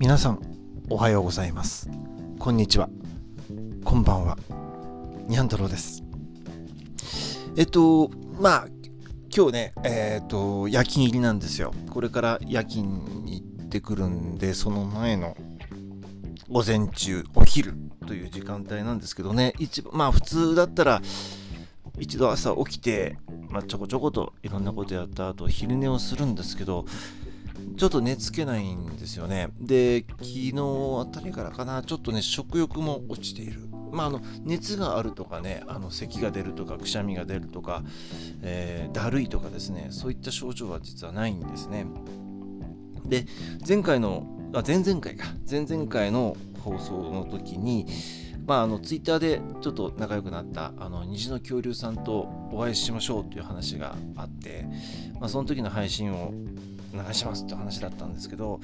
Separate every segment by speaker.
Speaker 1: 皆さんおはようございます。こんにちは。こんばんは。にゃん太郎です。えっとまあ今日ねえっと夜勤入りなんですよ。これから夜勤に行ってくるんでその前の午前中お昼という時間帯なんですけどね。一まあ普通だったら一度朝起きて、まあ、ちょこちょこといろんなことやった後昼寝をするんですけどちょっと寝つけないんですよね。で、昨日あたりからかな、ちょっとね、食欲も落ちている。まあ、あの熱があるとかね、あの咳が出るとか、くしゃみが出るとか、えー、だるいとかですね、そういった症状は実はないんですね。で、前回の、あ、前々回か、前々回の放送の時に、まあ、あのツイッターでちょっと仲良くなったあの虹の恐竜さんとお会いしましょうという話があって、まあ、その時の配信を流しますって話だったんですけど、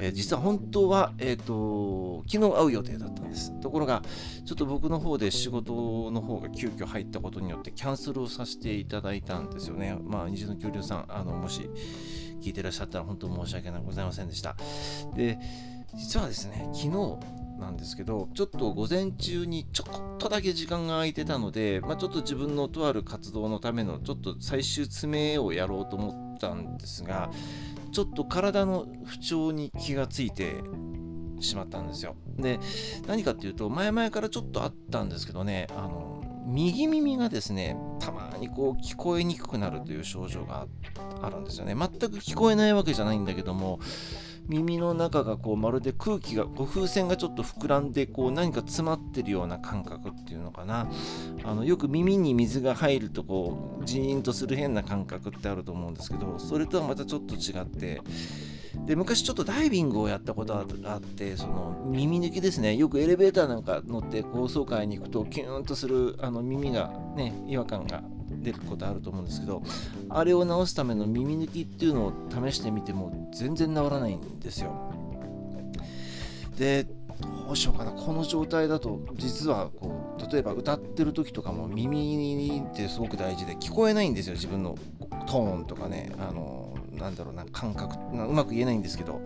Speaker 1: えー、実は本当は、えーと、昨日会う予定だったんです。ところがちょっと僕の方で仕事の方が急遽入ったことによってキャンセルをさせていただいたんですよね。まあ虹の恐竜さんあのもし聞いてらっしゃったら本当申し訳ございませんでした。で実はですね昨日なんですけどちょっと午前中にちょっとだけ時間が空いてたので、まあ、ちょっと自分のとある活動のためのちょっと最終詰めをやろうと思ってたんですがちょっと体の不調に気がついてしまったんですよ。で何かっていうと前々からちょっとあったんですけどねあの右耳がですねたまにこう聞こえにくくなるという症状があるんですよね。全く聞こえないわけじゃないんだけども耳の中がこうまるで空気がこう風船がちょっと膨らんでこう何か詰まってるような感覚っていうのかな。あのよく耳に水が入るとこうジーンとする変な感覚ってあると思うんですけどそれとはまたちょっと違って。で昔ちょっとダイビングをやったことがあってその耳抜きですね。よくエレベーターなんか乗って高層階に行くとキューンとするあの耳がね違和感が出ることあると思うんですけどあれを治すための耳抜きっていうのを試してみても全然治らないんですよ。でどうしようかな。この状態だと実はこう例えば歌ってる時とかも耳ってすごく大事で聞こえないんですよ。自分のトーンとかね。あのなんだろうな感覚。うまく言えないんですけど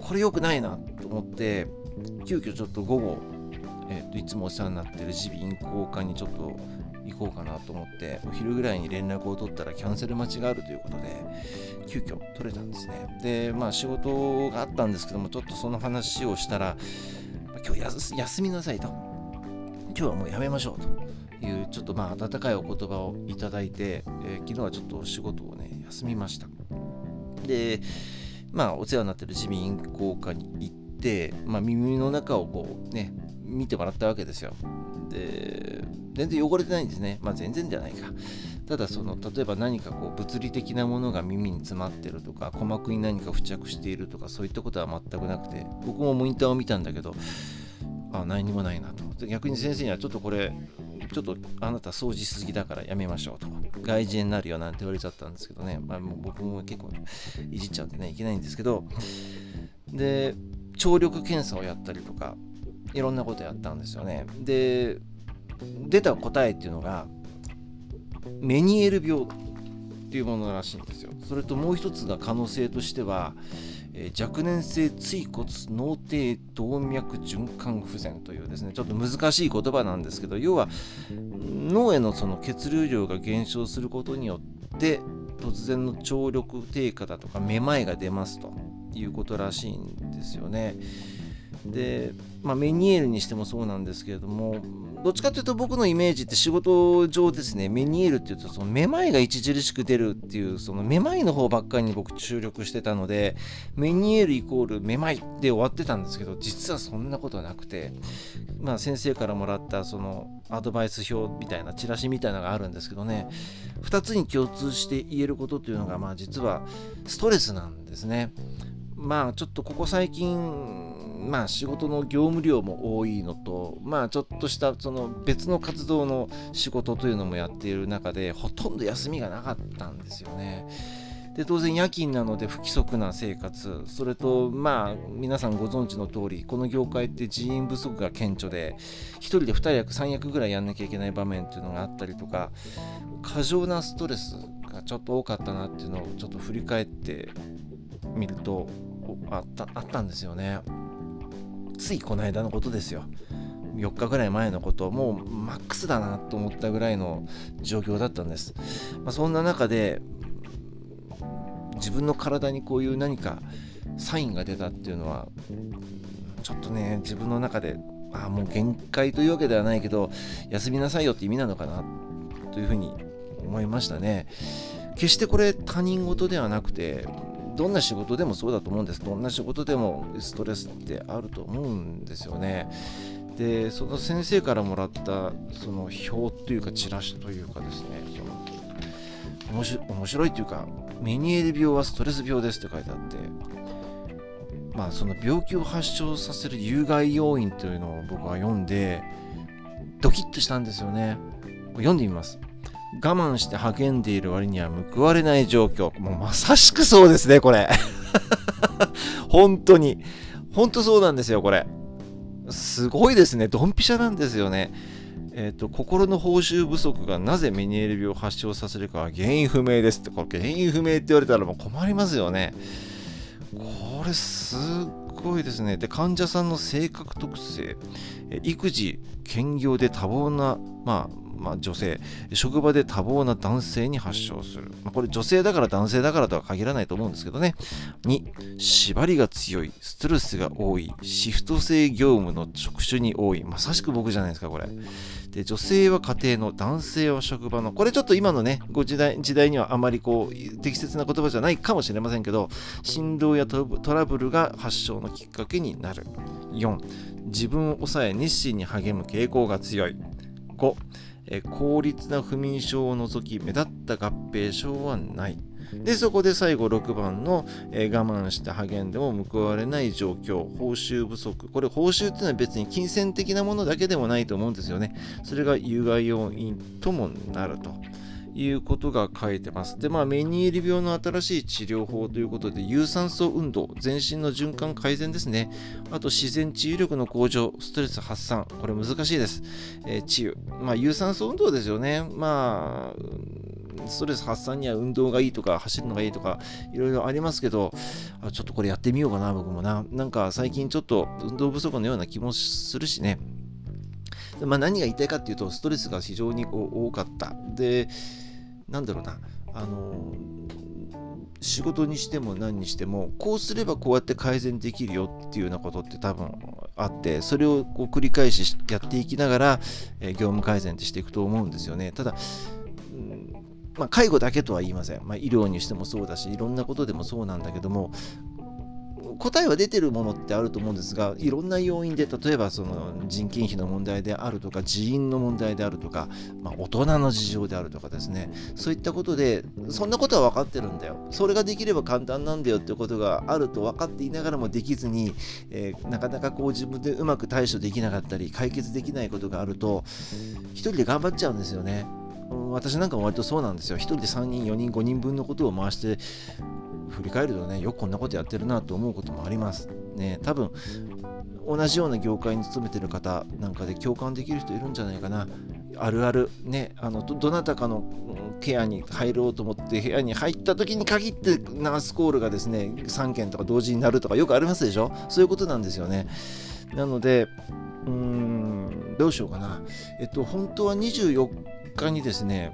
Speaker 1: これ良くないなと思って急遽ちょっと午後、えー、といつもお世話になってる耳鼻咽喉科にちょっと行こうかなと思ってお昼ぐらいに連絡を取ったらキャンセル待ちがあるということで急遽取れたんですね。でまあ仕事があったんですけどもちょっとその話をしたら今日休みなさいと。今日はもうやめましょうと。いうちょっとまあ温かいお言葉をいただいて、えー、昨日はちょっと仕事をね休みました。でまあお世話になってる自民公科に行って、まあ、耳の中をこうね見てもらったわけですよ。で全然汚れてないんですね。まあ全然じゃないか。ただその例えば何かこう物理的なものが耳に詰まってるとか鼓膜に何か付着しているとかそういったことは全くなくて僕もモニターを見たんだけどあ何にもないなと逆に先生にはちょっとこれちょっとあなた掃除しすぎだからやめましょうと。外耳になるよなんて言われちゃったんですけどね、まあ、も僕も結構いじっちゃってねいけないんですけど。で聴力検査をやったりとかいろんなことやったんですよね。で出た答えっていうのがメニエール病っていうものらしいんですよそれともう一つが可能性としては、えー、若年性椎骨脳底動脈循環不全というですねちょっと難しい言葉なんですけど要は脳へのその血流量が減少することによって突然の聴力低下だとかめまいが出ますということらしいんですよね。で、まあ、メニエールにしてもそうなんですけれどもどっちかというと僕のイメージって仕事上ですねメニエールっていうとそのめまいが著しく出るっていうそのめまいの方ばっかりに僕注力してたのでメニエールイコールめまいで終わってたんですけど実はそんなことなくてまあ先生からもらったそのアドバイス表みたいなチラシみたいなのがあるんですけどね2つに共通して言えることというのがまあ実はストレスなんですね。まあちょっとここ最近まあ仕事の業務量も多いのと、まあちょっとしたその別の活動の仕事というのもやっている中で、ほとんど休みがなかったんですよね。で当然夜勤なので不規則な生活それとまあ皆さんご存知の通りこの業界って人員不足が顕著で1人で2役3役ぐらいやんなきゃいけない場面っていうのがあったりとか過剰なストレスがちょっと多かったなっていうのをちょっと振り返ってみるとあったあったんですよね。ついこの間のことですよ。4日ぐらい前のこともうマックスだなと思ったぐらいの状況だったんです、まあ、そんな中で自分の体にこういう何かサインが出たっていうのはちょっとね自分の中でああもう限界というわけではないけど休みなさいよって意味なのかなというふうに思いましたね。決してこれ他人事ではなくてどんな仕事でもそうだと思うんです。どんな仕事でもストレスってあると思うんですよね。でその先生からもらったその表というかチラシというかですね。その面白面白いというかメニエール病はストレス病ですって書いてあって。まあその病気を発症させる有害要因というのを僕は読んでドキッとしたんですよね。読んでみます。我慢して励んでいる割には報われない状況もうまさしくそうですねこれ 本当に本当そうなんですよこれすごいですね。ドンピシャなんですよね。えっ、ー、と、心の報酬不足がなぜメニエール病を発症させるかは原因不明ですって、これ原因不明って言われたらもう困りますよね。これすっごいですね。で、患者さんの性格特性、育児、兼業で多忙な、まあ、まあ、女性、職場で多忙な男性に発症する。まあ、これ女性だから男性だからとは限らないと思うんですけどね。2、縛りが強い、ストレスが多い、シフト制業務の職種に多い。まさしく僕じゃないですか、これ。で、女性は家庭の、男性は職場の。これちょっと今のね、ご時代時代にはあまりこう、適切な言葉じゃないかもしれませんけど、振動やトラブルが発症のきっかけになる。4、自分を抑え熱心に励む傾向が強い。5、え効率な不眠症を除き目立った合併症はない。で、そこで最後6番の、え我慢して励んでも報われない状況、報酬不足。これ報酬っていうのは別に金銭的なものだけでもないと思うんですよね。それが有害要因ともなると。いうことが書いてます。で、まあ、メニエール病の新しい治療法ということで、有酸素運動、全身の循環改善ですね。あと、自然治癒力の向上、ストレス発散、これ難しいです。えー、治癒。まあ、有酸素運動ですよね。まあ、ストレス発散には運動がいいとか、走るのがいいとか、いろいろありますけど、あちょっとこれやってみようかな、僕もな。なんか最近ちょっと運動不足のような気もするしね。まあ、何が言いたいかっていうと、ストレスが非常にこう多かった。で、なんだろうな、あの仕事にしても何にしてもこうすればこうやって改善できるよっていうようなことって多分あってそれをこう繰り返しやっていきながら、え、業務改善ってしていくと思うんですよね。ただ、うんまあ、介護だけとは言いません、まあ、医療にしてもそうだしいろんなことでもそうなんだけども答えは出てるものってあると思うんですがいろんな要因で例えばその人件費の問題であるとか人員の問題であるとか、まあ、大人の事情であるとかですねそういったことでそんなことは分かってるんだよそれができれば簡単なんだよってことがあると分かっていながらもできずに、えー、なかなかこう自分でうまく対処できなかったり解決できないことがあると一人で頑張っちゃうんですよね。私なんかも割とそうなんですよ。1人で3人、4人、5人分のことを回して振り返るとね、よくこんなことやってるなと思うこともあります。ね、多分同じような業界に勤めてる方なんかで共感できる人いるんじゃないかな。あるある、ね、あのどなたかのケアに入ろうと思って部屋に入った時に限ってナースコールがですね3件とか同時になるとかよくありますでしょ？そういうことなんですよね。なので、うーん、どうしようかな。えっと、本当は24日にですね、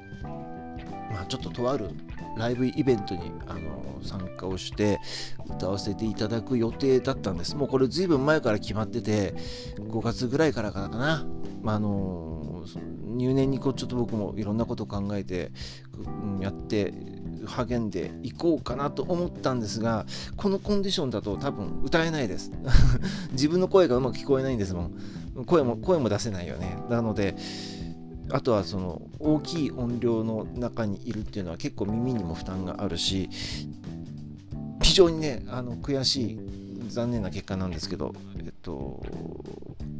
Speaker 1: まあ、ちょっととあるライブイベントにあの参加をして歌わせていただく予定だったんです。もうこれずいぶん前から決まってて、5月ぐらいからかな。まあ、あの入念にこうちょっと僕もいろんなことを考えて、やって励んでいこうかなと思ったんですがこのコンディションだと多分歌えないです 自分の声がうまく聞こえないんですもん声も声も出せないよねなのであとはその大きい音量の中にいるっていうのは結構耳にも負担があるし非常にねあの悔しい残念な結果なんですけど、えっと、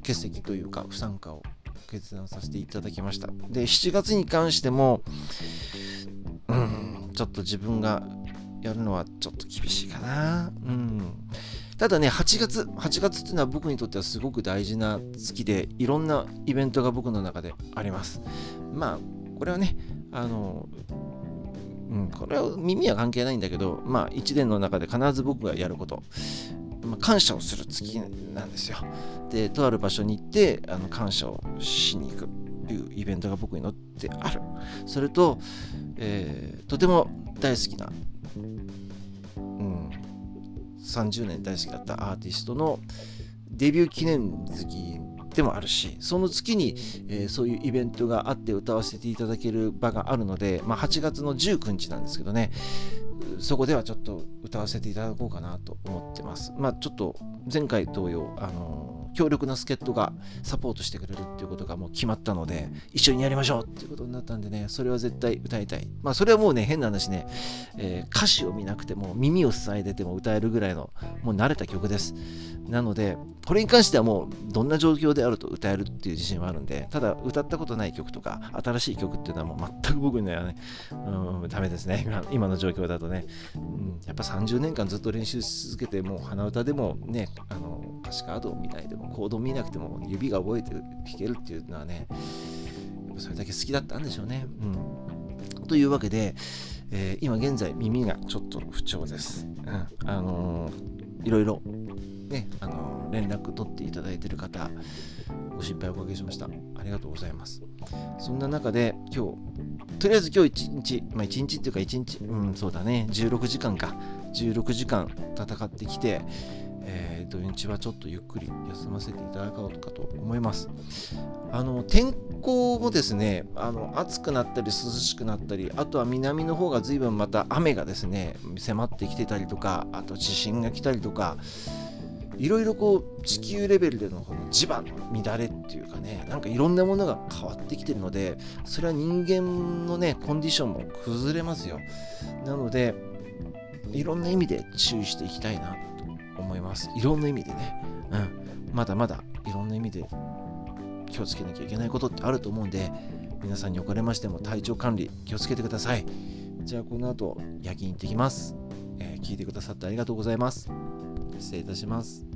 Speaker 1: 欠席というか不参加を決断させていただきました。で7月に関してもうんちょっと自分がやるのはちょっと厳しいかな。うん。ただね、8月、8月っていうのは僕にとってはすごく大事な月で、いろんなイベントが僕の中であります。まあ、これはね、あの、うん、これは耳は関係ないんだけど、まあ、1年の中で必ず僕がやること。まあ、感謝をする月なんですよ。で、とある場所に行ってあの感謝をしに行くというイベントが僕に乗ってある。それと、えー、とても大好きな、30年大好きだったアーティストのデビュー記念月でもあるしその月に、えー、そういうイベントがあって歌わせていただける場があるので、まあ、8月の19日なんですけどねそこではちょっと歌わせていただこうかなと思ってます。まあちょっと前回同様、あの強力な助っ人がサポートしてくれるっていうことがもう決まったので、一緒にやりましょうっていうことになったんでね、それは絶対歌いたい。まあそれはもうね、変な話ね、えー、歌詞を見なくても耳を塞いでても歌えるぐらいの、もう慣れた曲です。なので、これに関してはもうどんな状況であると歌えるっていう自信はあるんで、ただ歌ったことない曲とか、新しい曲っていうのはもう全く僕にはね、うん、ダメですね今。今の状況だとね、うん。やっぱ30年間ずっと練習し続けて、もう鼻歌でもね、あの歌詞カードを見ないでもコード見なくても指が覚えて弾けるっていうのはねそれだけ好きだったんでしょうね。うん、というわけで、えー、今現在耳がちょっと不調です。うん、あのー、いろいろね、あのー、連絡取っていただいてる方ご心配おかけしました。ありがとうございます。そんな中で今日とりあえず今日1日、まあ1日っていうか1日、うん、そうだね、16時間か、16時間戦ってきて、えー、土日はちょっとゆっくり休ませていただこうかと思います。あの天候もですねあの暑くなったり涼しくなったりあとは南の方が随分また雨がですね迫ってきてたりとかあと地震が来たりとかいろいろこう地球レベルでのこの磁場の乱れっていうかねなんかいろんなものが変わってきてるのでそれは人間のねコンディションも崩れますよなのでいろんな意味で注意していきたいな思います。いろんな意味でね。うん。まだまだいろんな意味で気をつけなきゃいけないことってあると思うんで、皆さんにおかれましても体調管理気をつけてください。じゃあこの後夜勤行ってきます。えー、聞いてくださってありがとうございます。失礼いたします。